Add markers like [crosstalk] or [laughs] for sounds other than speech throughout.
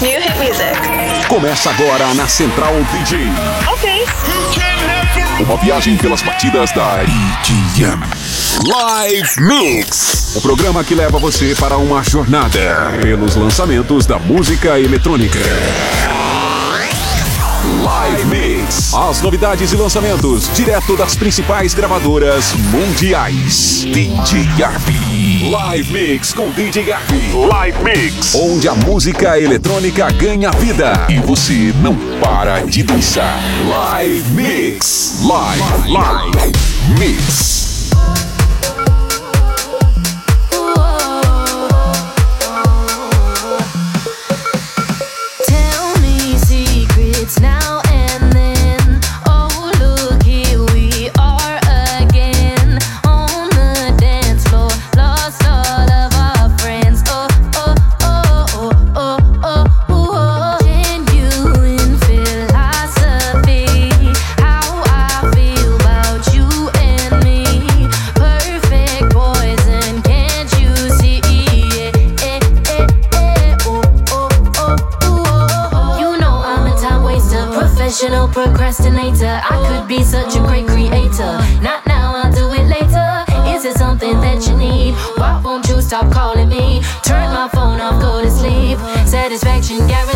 New hit music. Começa agora na Central DJ. Ok. Uma viagem pelas batidas da EDM. Live Mix. O programa que leva você para uma jornada pelos lançamentos da música eletrônica. Live Mix. As novidades e lançamentos direto das principais gravadoras mundiais. DJ Garbi. Live Mix com DJ Garbi. Live Mix. Onde a música eletrônica ganha vida e você não para de dançar. Live Mix. Live, live, mix. Yeah. get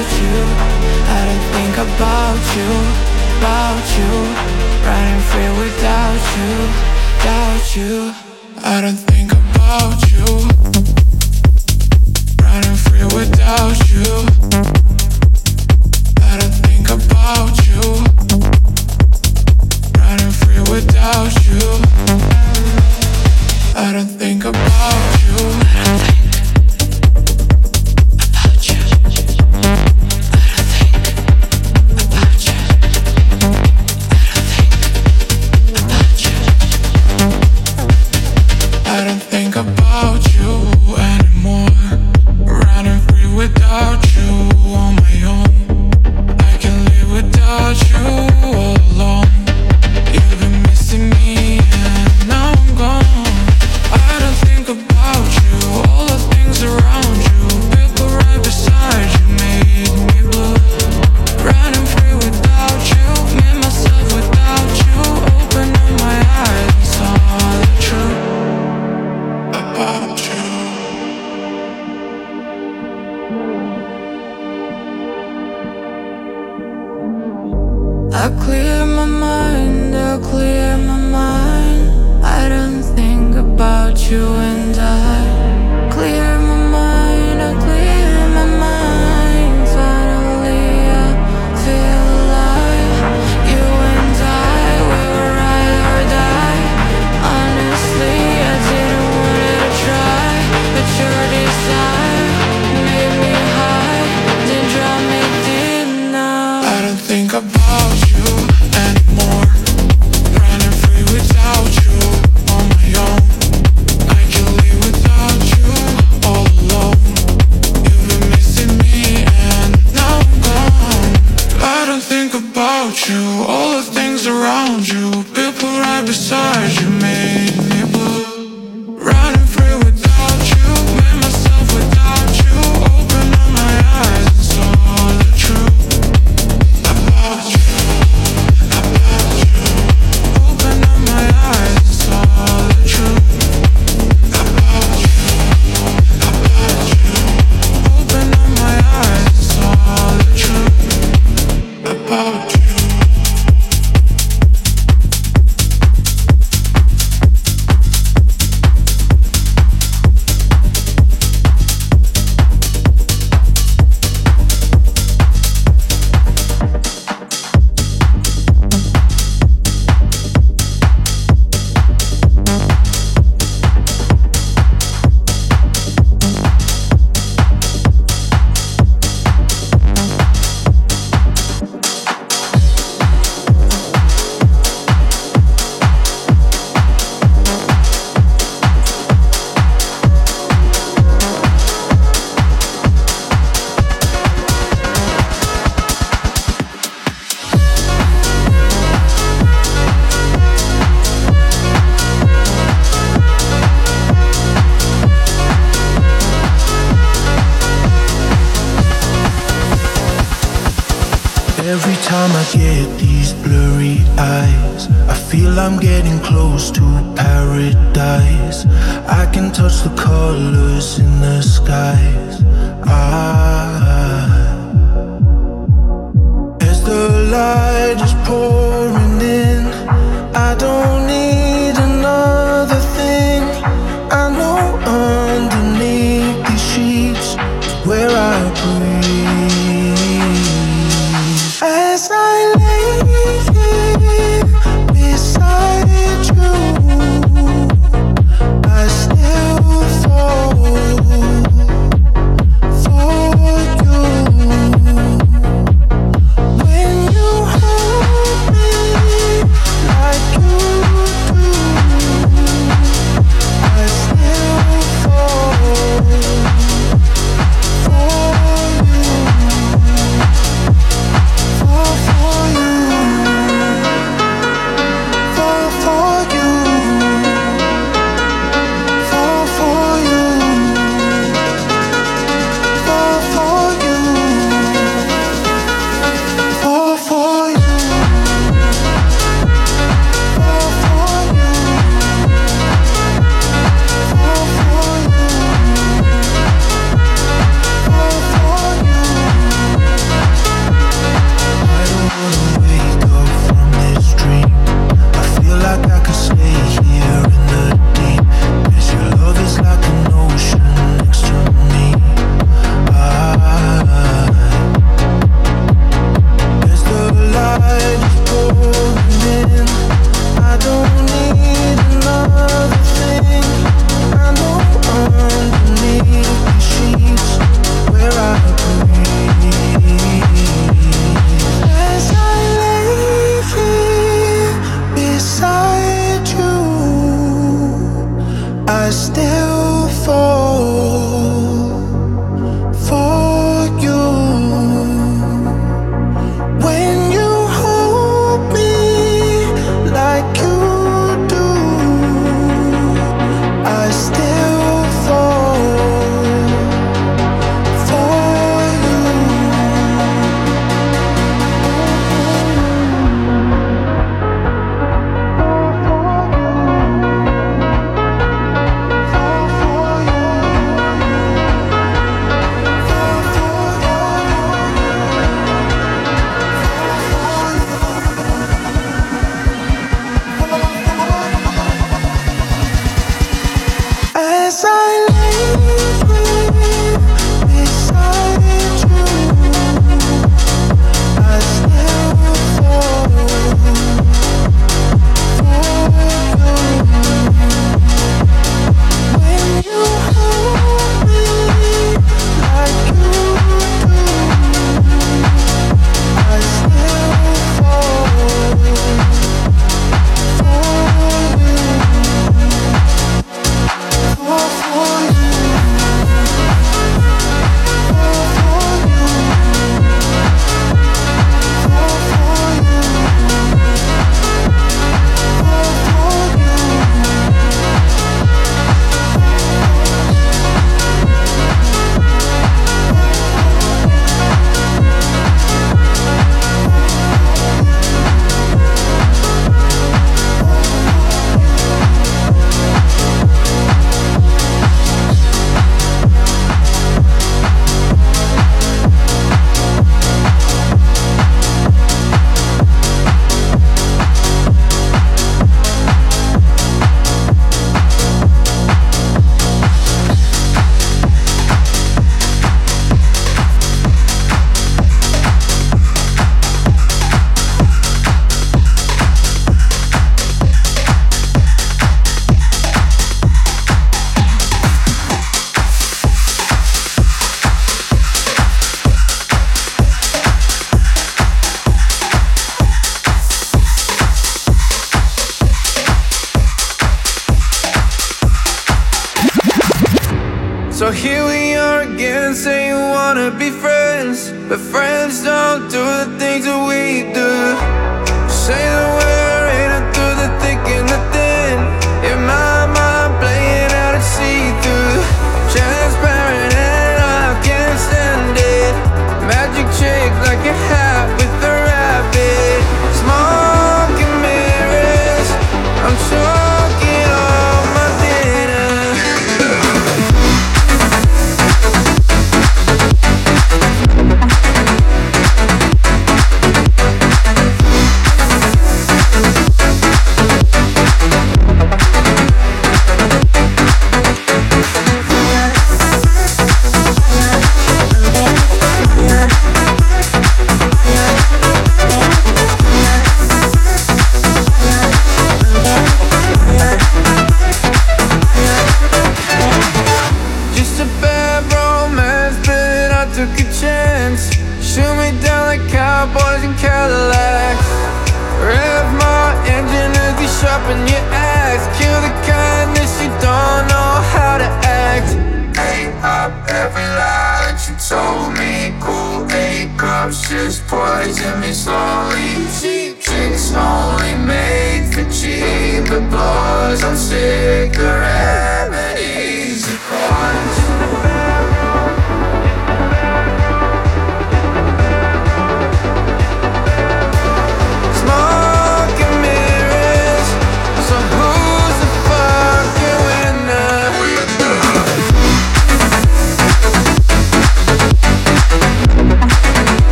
about you. I don't think about you, about you. Running free without you, doubt you. I don't think about you. Running free without you. I don't think about you. Running free without you. I don't think about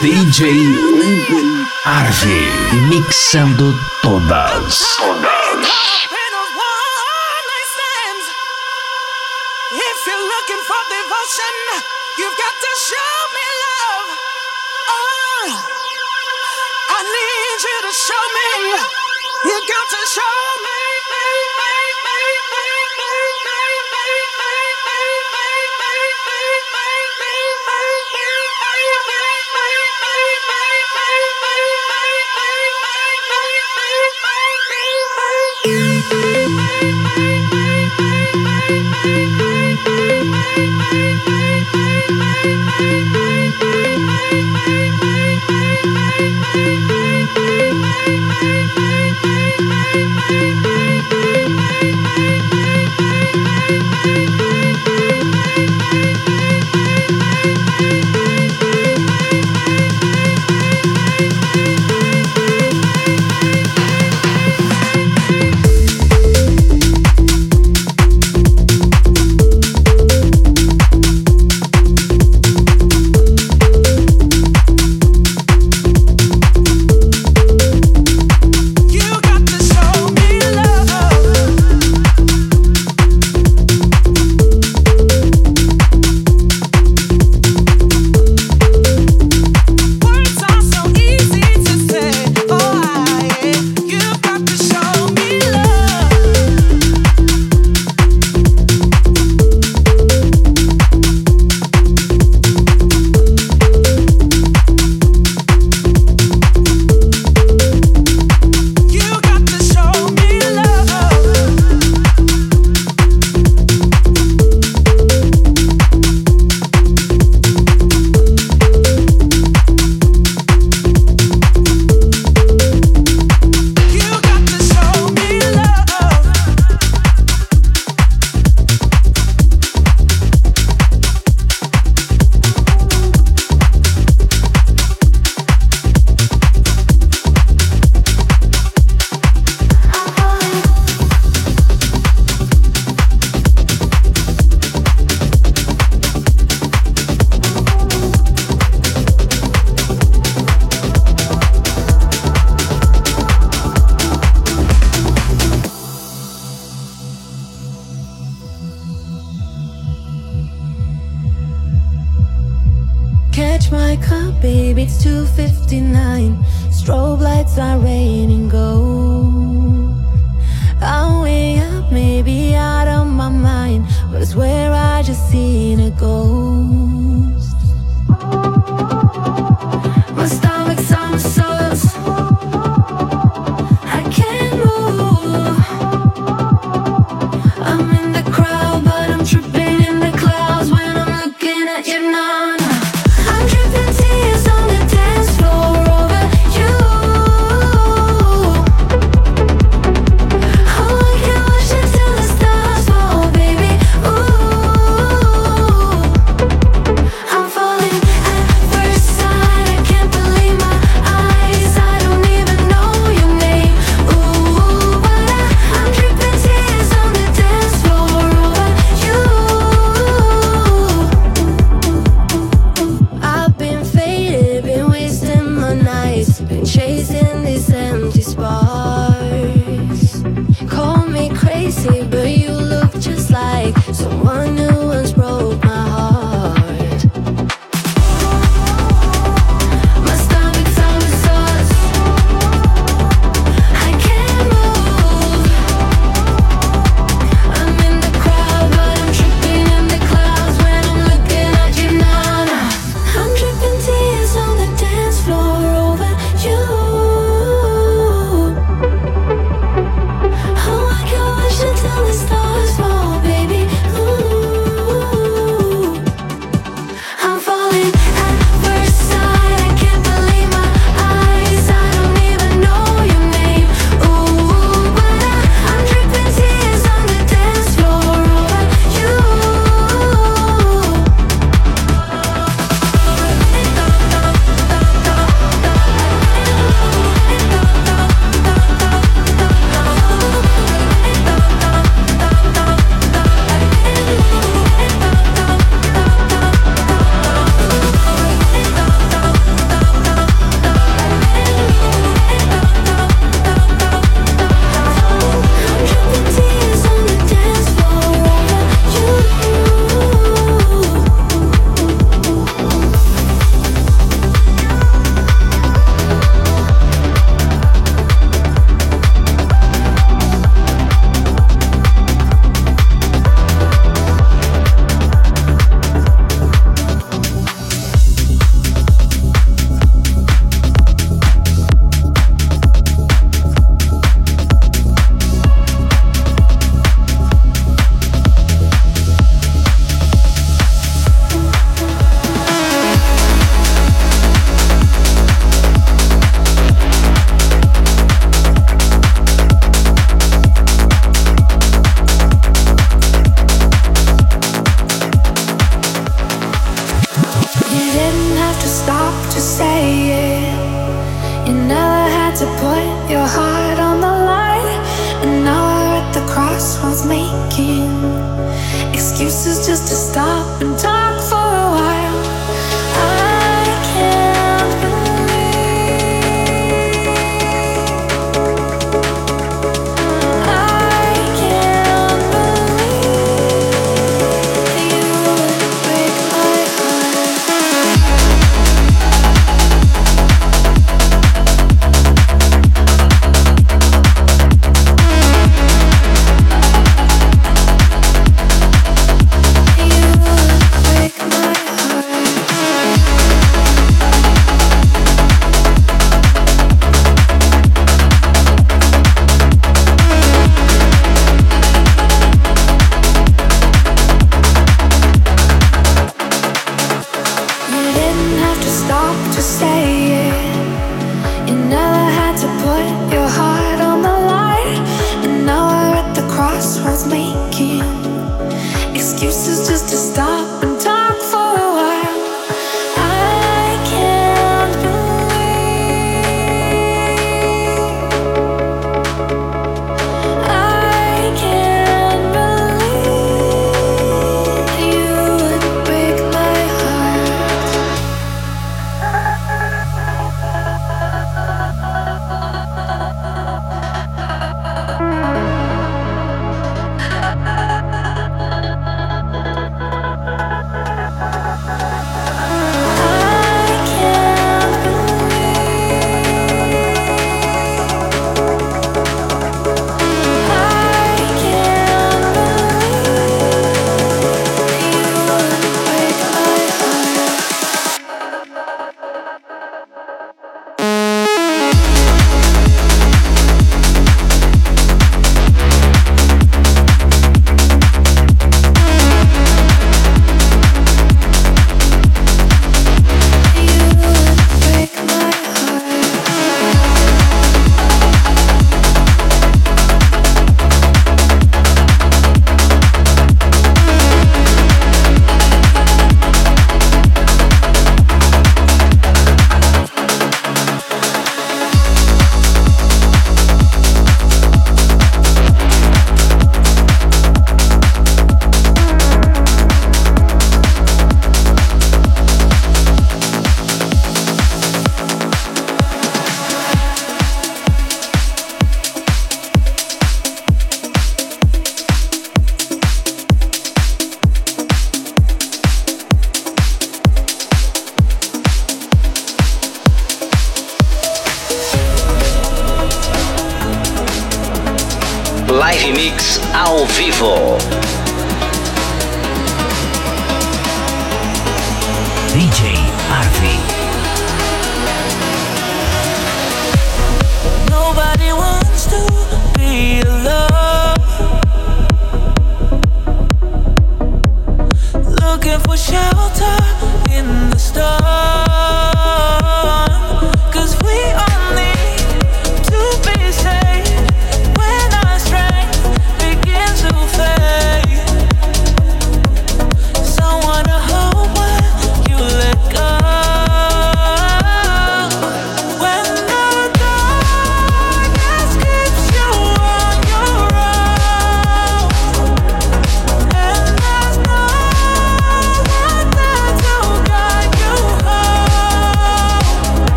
DJ Hugo Arve, mixando todas. Todas. If you're looking for devotion, you've got to show me love. Oh, I need you to show me. You got to show me. Thank you.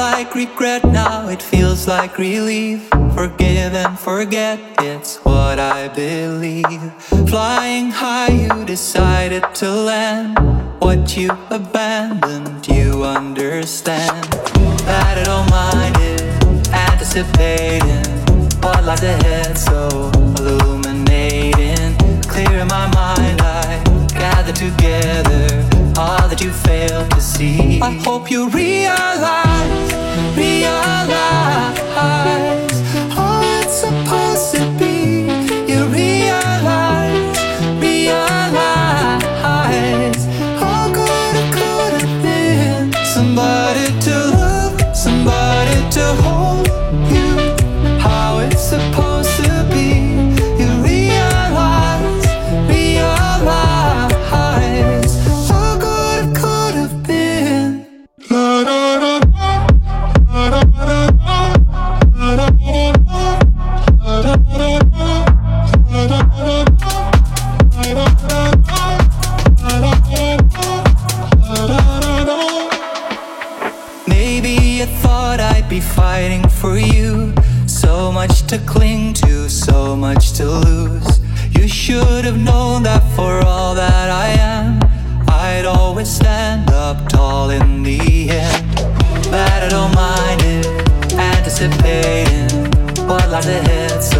like regret, now it feels like relief. Forgive and forget, it's what I believe. Flying high, you decided to land. What you abandoned, you understand. That it all it, anticipating what lies ahead, so illuminating. Clearing my mind, I gather together all that you fail to see. I hope you realize, realize. the head. So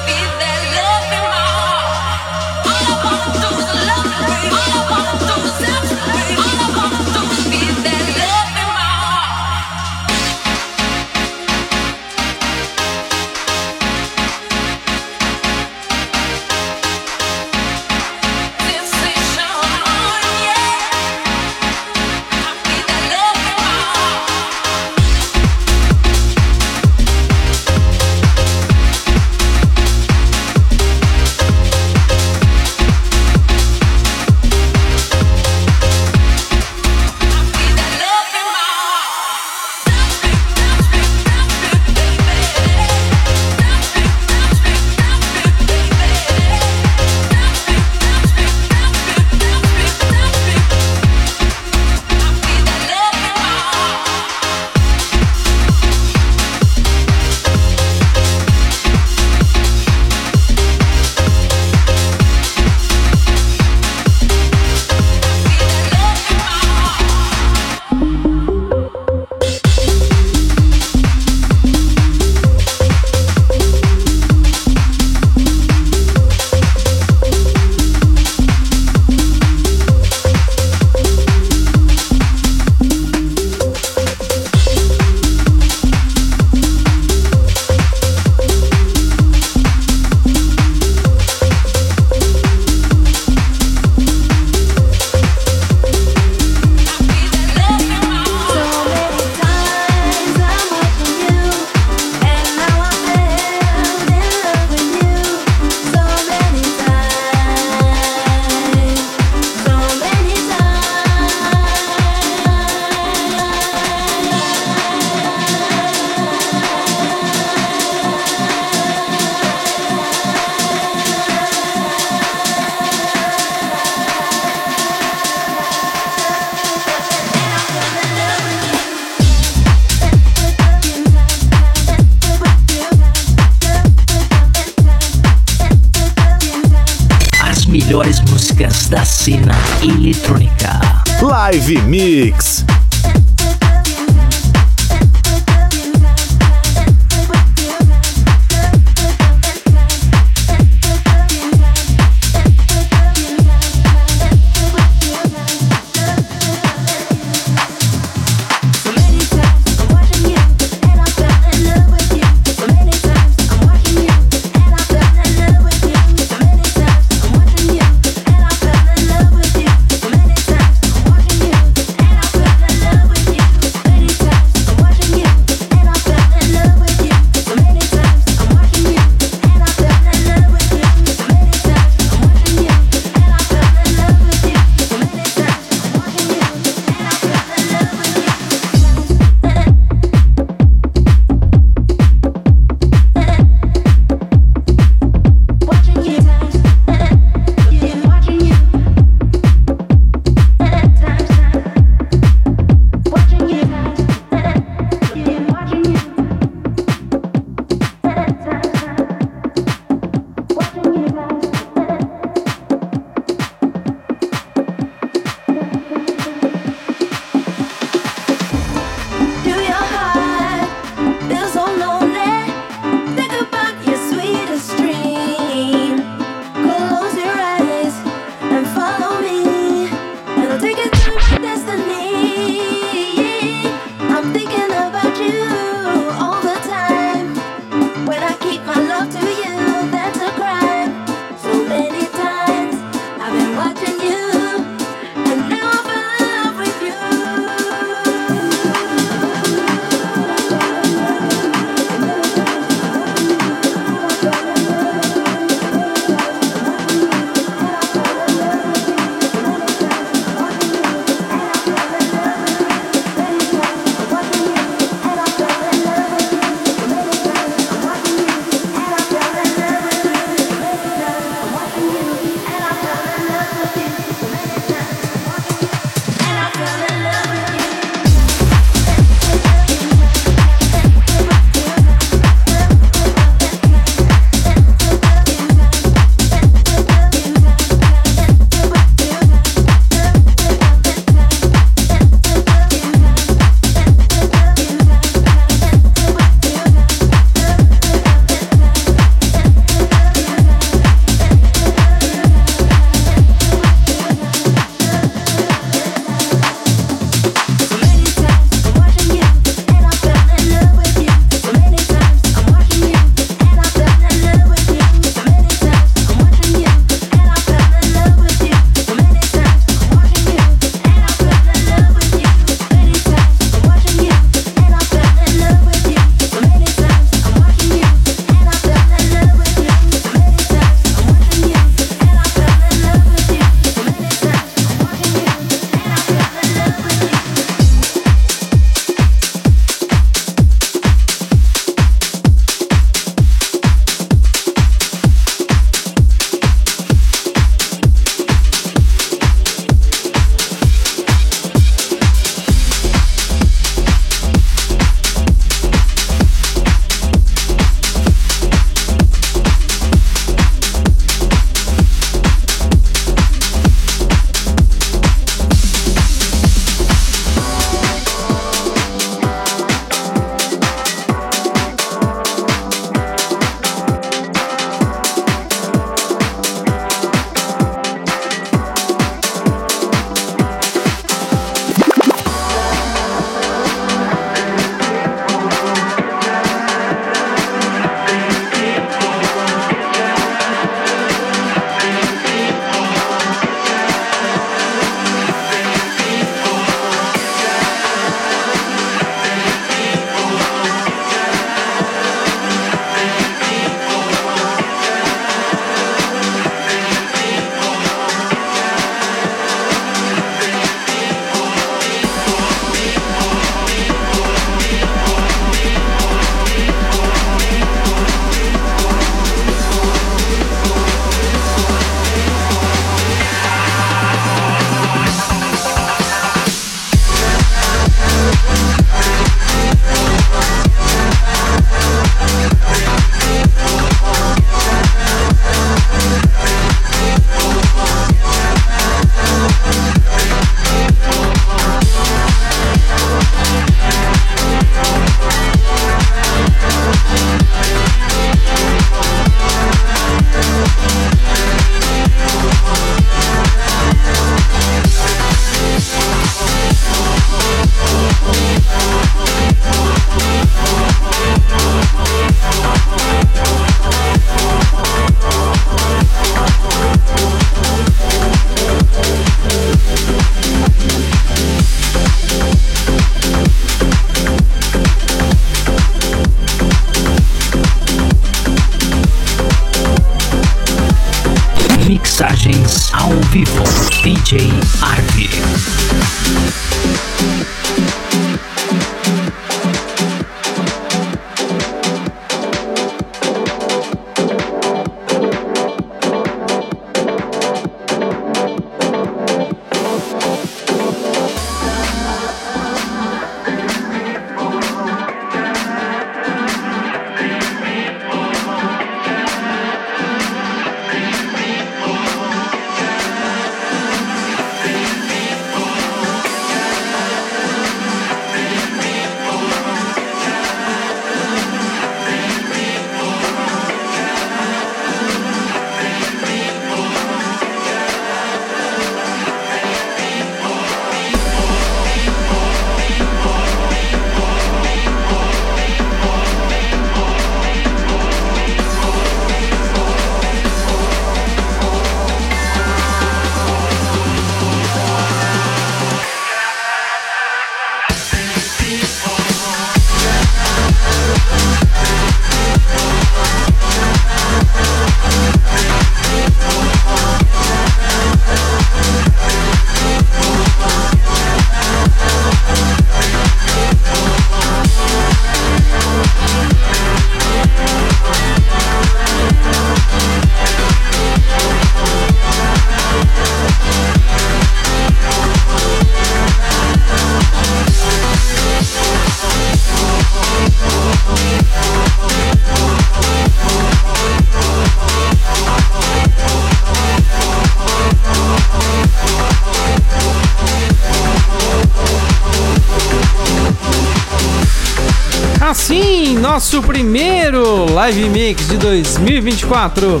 Live Mix de 2024.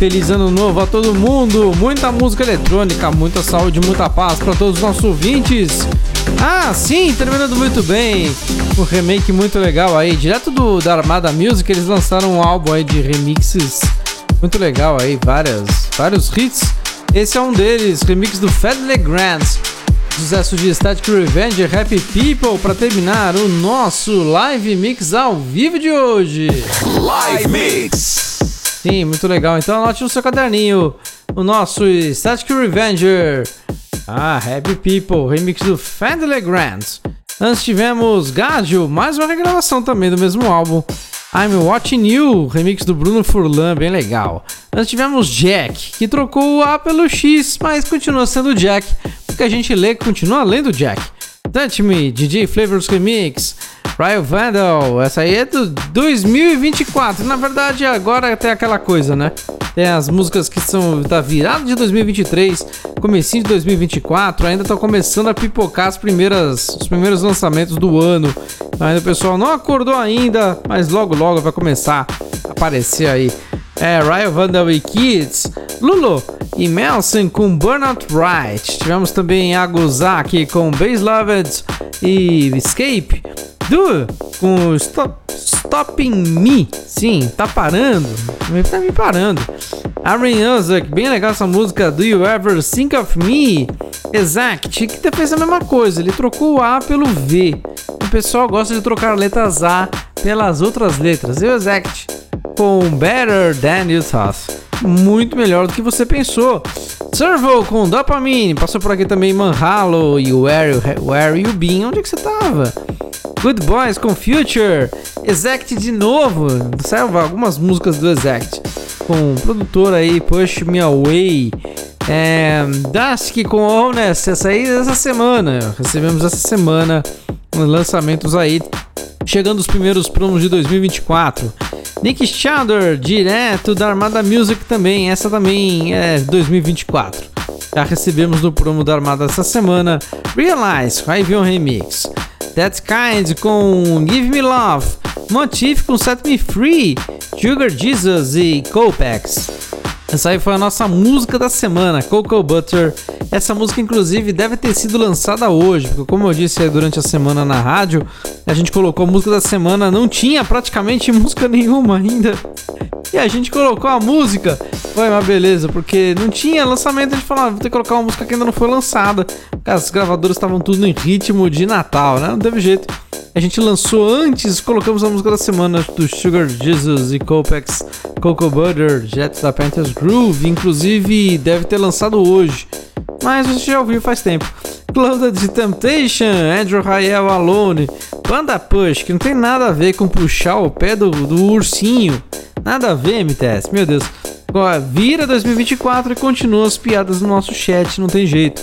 Feliz ano novo a todo mundo. Muita música eletrônica, muita saúde, muita paz para todos os nossos ouvintes. Ah, sim, terminando muito bem. Um remake muito legal aí, direto do da Armada Music, eles lançaram um álbum aí de remixes muito legal aí, várias, vários hits. Esse é um deles, remix do Fedley Grant. Sucesso de Static Revenge Happy People para terminar o nosso live mix ao vivo de hoje. Live Mix. Sim, muito legal. Então anote no seu caderninho o nosso Static Revenger. Ah, Happy People, remix do Fendley Grant. Antes tivemos Gadio, mais uma regravação também do mesmo álbum. I'm Watching You, remix do Bruno Furlan, bem legal. Antes tivemos Jack, que trocou o A pelo X, mas continua sendo Jack, porque a gente lê que continua lendo Jack. Touch Me, DJ Flavors Remix, Ryan Vandal, essa aí é do 2024. Na verdade, agora tem aquela coisa, né? Tem as músicas que são da virada de 2023, comecinho de 2024, ainda estão começando a pipocar as primeiras, os primeiros lançamentos do ano. Ainda o pessoal não acordou ainda, mas logo logo vai começar a aparecer aí. É, Ryan Vandal e Kids, Lulu e Melson com Burnout Right. Tivemos também Aguzaki com Base Loved e Escape. Du com Stop, Stopping Me. Sim, tá parando. Tá me parando. Aaron Ozak, bem legal essa música. Do You Ever Think of Me? Exact, que fez a mesma coisa. Ele trocou o A pelo V. O pessoal gosta de trocar letras A pelas outras letras. Exact com Better Than You Thought. Muito melhor do que você pensou. Servo com Dopamine. Passou por aqui também Manhalo e Where You, Where you Been. Onde é que você tava? Good Boys com Future. Exact de novo. Saiu algumas músicas do Exact. Com o produtor aí, Push Me Away. É, Dusk com Honest. Essa aí essa semana. Recebemos essa semana lançamentos aí. Chegando os primeiros promos de 2024. Nick Shadow, direto da Armada Music também. Essa também é 2024. Já recebemos no promo da Armada essa semana. Realize, vir um remix. That's Kind com Give Me Love. Motif com Set Me Free. Sugar Jesus e Copex. Essa aí foi a nossa música da semana, Cocoa Butter. Essa música, inclusive, deve ter sido lançada hoje, porque, como eu disse durante a semana na rádio, a gente colocou a música da semana, não tinha praticamente [laughs] música nenhuma ainda. E a gente colocou a música. Foi uma beleza, porque não tinha lançamento. A gente falou, ah, vou ter que colocar uma música que ainda não foi lançada. As gravadoras estavam tudo em ritmo de Natal, né? Não teve jeito. A gente lançou antes, colocamos a música da semana do Sugar Jesus e Copex Cocoa Butter, Jets da Panthers Groove. Inclusive, deve ter lançado hoje. Mas você já ouviu faz tempo. Clouded Temptation, Andrew Rael Alone, Panda Push, que não tem nada a ver com puxar o pé do, do ursinho. Nada a ver, MTS, meu Deus. Agora, vira 2024 e continua as piadas no nosso chat, não tem jeito.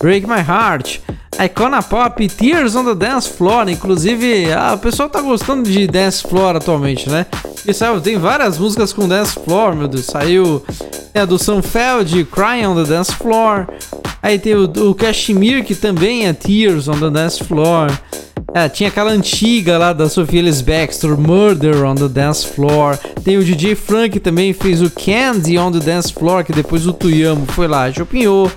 Break My Heart, Icona Pop, Tears on the Dance Floor. Inclusive, ah, o pessoal tá gostando de Dance Floor atualmente, né? E saiu, tem várias músicas com Dance Floor, meu Deus. Saiu é, a do Sunfeld, Crying on the Dance Floor. Aí tem o, o que também é Tears on the Dance Floor. É, tinha aquela antiga lá da Sophia Ellis Baxter, Murder on the Dance Floor. Tem o DJ Frank que também fez o Candy on the Dance Floor, que depois o Tuyamo foi lá chupinhou.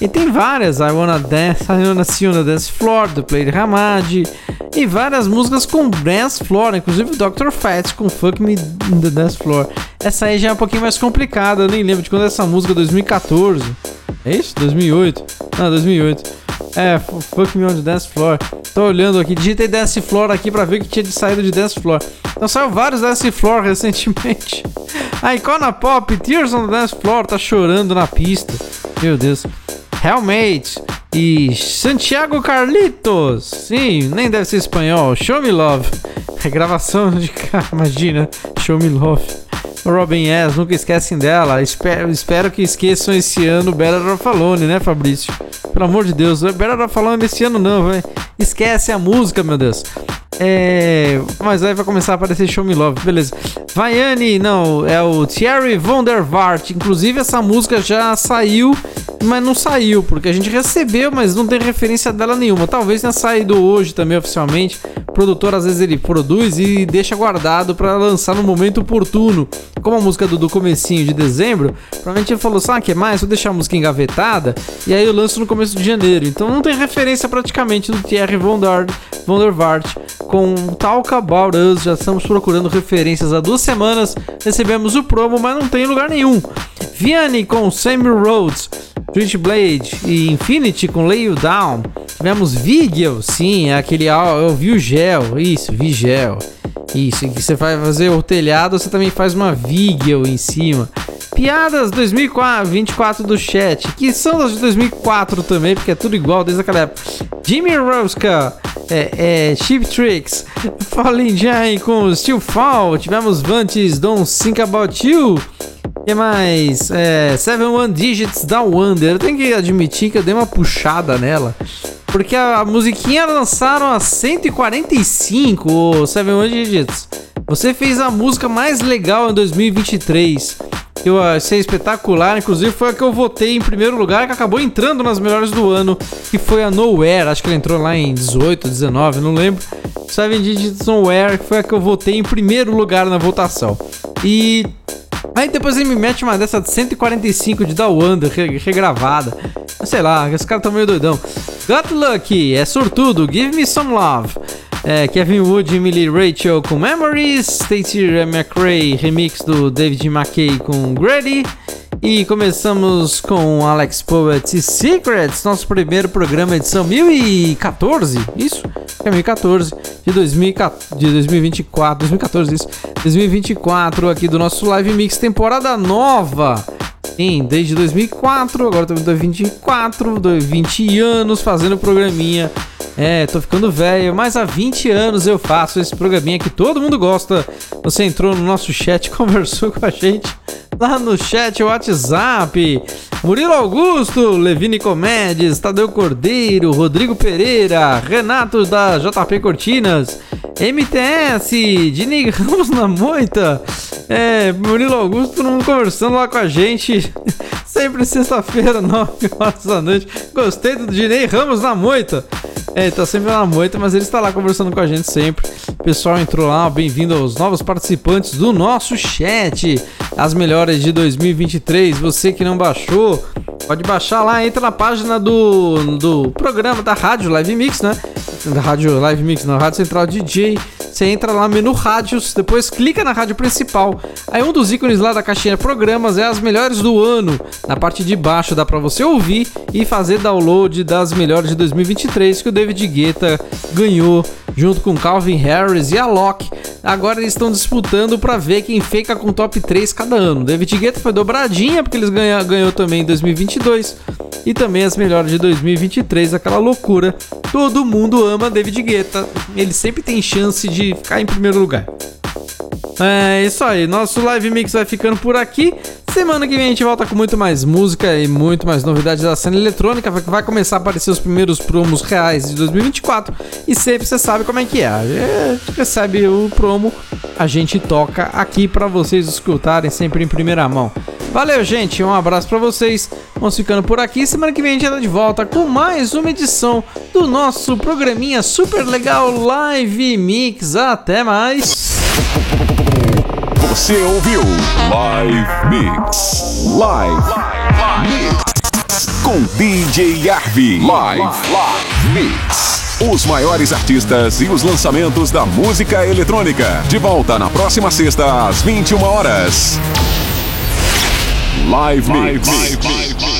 E tem várias, I Wanna Dance, I See on the Dance Floor, do Play Hamad. E várias músicas com Dance Floor, inclusive o Dr. Fat com Fuck Me on the Dance Floor. Essa aí já é um pouquinho mais complicada, eu nem lembro de quando é essa música, 2014. É isso? 2008? Não, 2008. É, Fuck Me on the Dance Floor. Tô olhando aqui, digitei Dance Floor aqui pra ver que tinha de saído de Dance Floor. Então saiu vários Dance Floor [laughs] recentemente. A Icona Pop, Tears on the Dance Floor, tá chorando na pista. Meu Deus. Hellmate e Santiago Carlitos. Sim, nem deve ser espanhol. Show Me Love. Regravação de cara, [laughs] imagina. Show Me Love. Robin S, nunca esquecem dela. Espero, espero que esqueçam esse ano Better of Alone, né, Fabrício? Pelo amor de Deus, Better of Alone esse ano não, velho. Esquece a música, meu Deus. É, mas aí vai começar a aparecer Show Me Love, beleza. Vaiane, não, é o Thierry Von der. Inclusive, essa música já saiu, mas não saiu, porque a gente recebeu, mas não tem referência dela nenhuma. Talvez tenha saído hoje também oficialmente. O produtor, às vezes, ele produz e deixa guardado para lançar no momento oportuno. Como a música do, do comecinho de dezembro, provavelmente ele falou, sabe o que mais? Vou deixar a música engavetada e aí eu lanço no começo de janeiro. Então não tem referência praticamente do Thierry Von der, Von der Wart com Talk About Us. Já estamos procurando referências há duas semanas. Recebemos o promo, mas não tem em lugar nenhum. Vianney com Sammy Rhodes, Switchblade e Infinity com Lay You Down. Tivemos Vigil, sim, é aquele é o Vigel, isso, Vigel. Isso, que você vai fazer o telhado, você também faz uma Vigil em cima. Piadas 2024 do chat, que são das de 2004 também, porque é tudo igual desde aquela época. Jimmy Roska, é, é, Chip Tricks, Falling Jane com Still Fall, tivemos Vantes, Don't Think About You. Que mais? É, Seven One Digits da Wonder. Eu tenho que admitir que eu dei uma puxada nela. Porque a, a musiquinha lançaram a 145, o Seven One Digits. Você fez a música mais legal em 2023. que Eu achei espetacular, inclusive foi a que eu votei em primeiro lugar, que acabou entrando nas melhores do ano, que foi a Nowhere. Acho que ela entrou lá em 18, 19, não lembro. Seven Digits Nowhere, que foi a que eu votei em primeiro lugar na votação. E Aí depois ele me mete uma dessa de 145 de Da Wonder, re- regravada. Sei lá, esse cara tá meio doidão. Got Lucky, é sortudo, Give Me Some Love. É, Kevin Wood, Emily Rachel com Memories. Stacey McRae, remix do David McKay com Grady. E começamos com Alex Poet e Secrets, nosso primeiro programa, edição 1014, isso? É 1014, de, 2014, de 2024, 2014, isso, 2024, aqui do nosso Live Mix, temporada nova. Sim, desde 2004, agora em 2024, dois- 20 anos fazendo programinha. É, tô ficando velho, mas há 20 anos eu faço esse programinha que todo mundo gosta. Você entrou no nosso chat, [laughs] conversou com a gente lá no chat WhatsApp. Murilo Augusto, Levine Comédias, Tadeu Cordeiro, Rodrigo Pereira, Renato da JP Cortinas, MTS, Dini Ramos na moita. É, Murilo Augusto, mundo conversando lá com a gente. [laughs] Sempre sexta-feira, 9 horas da noite. Gostei do Dinei Ramos na moita. É, tá sempre na moita, mas ele está lá conversando com a gente sempre. O pessoal entrou lá, bem-vindo aos novos participantes do nosso chat. As melhores de 2023. Você que não baixou, pode baixar lá, entra na página do, do programa da Rádio Live Mix, né? Da Rádio Live Mix, na Rádio Central DJ. Você entra lá no menu rádios, depois clica na rádio principal. Aí um dos ícones lá da caixinha programas é as melhores do ano. Na parte de baixo dá pra você ouvir e fazer download das melhores de 2023 que o David Guetta ganhou junto com Calvin Harris e a Loki. Agora eles estão disputando pra ver quem fica com top 3 cada ano. David Guetta foi dobradinha porque eles ganha, ganhou também em 2022 e também as melhores de 2023, aquela loucura. Todo mundo ama David Guetta. Ele sempre tem chance de ficar em primeiro lugar. É isso aí, nosso live mix vai ficando por aqui. Semana que vem a gente volta com muito mais música e muito mais novidades da cena eletrônica. Vai- começar a aparecer os primeiros promos reais de 2024. E sempre você sabe como é que é. A gente recebe o promo, a gente toca aqui pra vocês escutarem sempre em primeira mão. Valeu, gente. Um abraço pra vocês. Vamos ficando por aqui. Semana que vem a gente tá de volta com mais uma edição do nosso programinha super legal Live Mix. Até mais. Você ouviu Live Mix. Live Mix. Com DJ Arvi. Live Mix. Os maiores artistas e os lançamentos da música eletrônica. De volta na próxima sexta, às 21 horas. Live Mix.